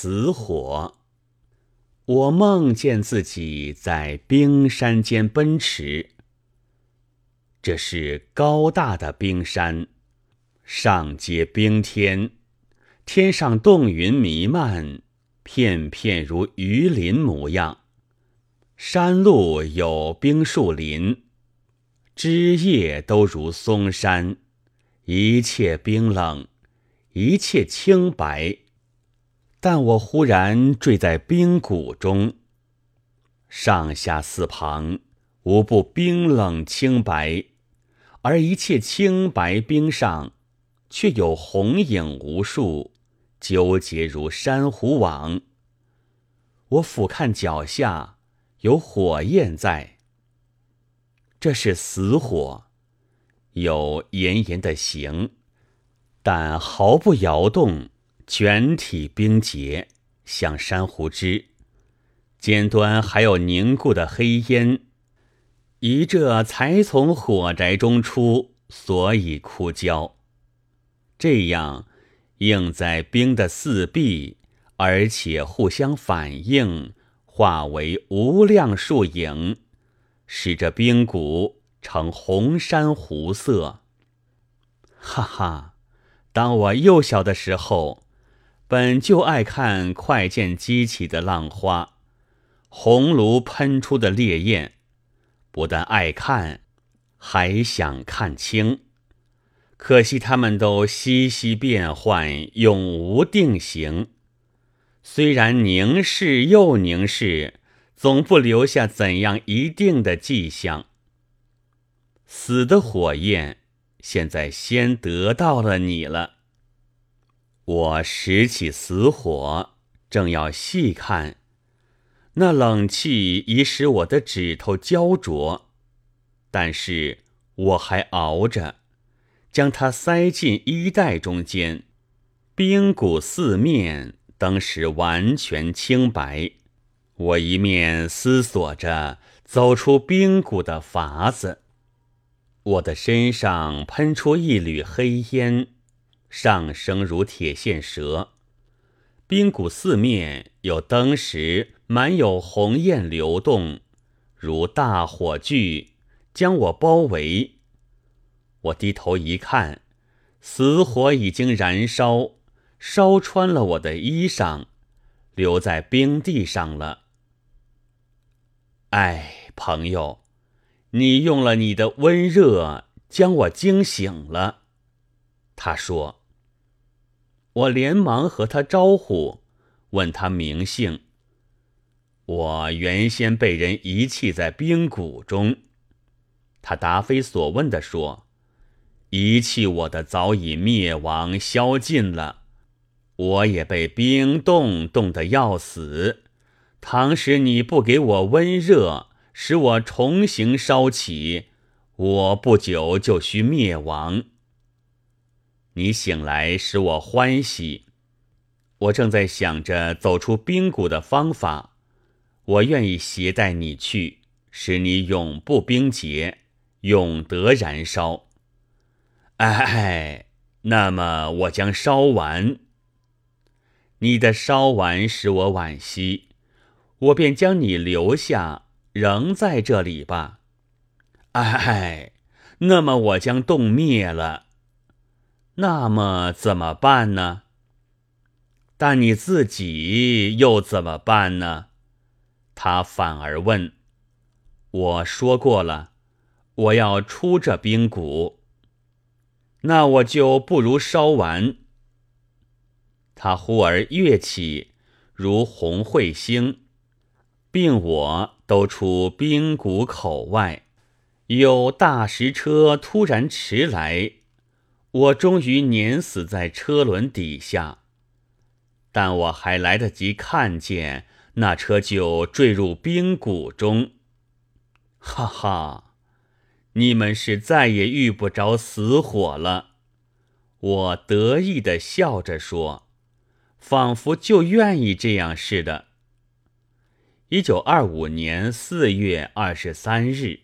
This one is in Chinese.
死火。我梦见自己在冰山间奔驰。这是高大的冰山，上接冰天，天上冻云弥漫，片片如鱼鳞模样。山路有冰树林，枝叶都如松山，一切冰冷，一切清白。但我忽然坠在冰谷中，上下四旁无不冰冷清白，而一切清白冰上，却有红影无数，纠结如珊瑚网。我俯瞰脚下。有火焰在，这是死火，有炎炎的形，但毫不摇动，全体冰结，像珊瑚枝，尖端还有凝固的黑烟。疑这才从火宅中出，所以枯焦。这样映在冰的四壁，而且互相反应。化为无量树影，使这冰谷呈红珊瑚色。哈哈！当我幼小的时候，本就爱看快剑激起的浪花，红炉喷出的烈焰，不但爱看，还想看清。可惜他们都息息变幻，永无定形。虽然凝视又凝视，总不留下怎样一定的迹象。死的火焰，现在先得到了你了。我拾起死火，正要细看，那冷气已使我的指头焦灼，但是我还熬着，将它塞进衣袋中间，冰骨四面。当时完全清白，我一面思索着走出冰谷的法子。我的身上喷出一缕黑烟，上升如铁线蛇。冰谷四面有灯时满有红焰流动，如大火炬将我包围。我低头一看，死火已经燃烧。烧穿了我的衣裳，留在冰地上了。哎，朋友，你用了你的温热将我惊醒了。他说。我连忙和他招呼，问他名姓。我原先被人遗弃在冰谷中。他答非所问的说：“遗弃我的早已灭亡消尽了。”我也被冰冻冻得要死，倘使你不给我温热，使我重新烧起，我不久就须灭亡。你醒来使我欢喜，我正在想着走出冰谷的方法，我愿意携带你去，使你永不冰结，永得燃烧。哎，那么我将烧完。你的烧完使我惋惜，我便将你留下，仍在这里吧。哎，那么我将冻灭了，那么怎么办呢？但你自己又怎么办呢？他反而问。我说过了，我要出这冰谷，那我就不如烧完。他忽而跃起，如红彗星，并我都出冰谷口外。有大石车突然驰来，我终于碾死在车轮底下。但我还来得及看见，那车就坠入冰谷中。哈哈，你们是再也遇不着死火了。我得意的笑着说。仿佛就愿意这样似的。一九二五年四月二十三日。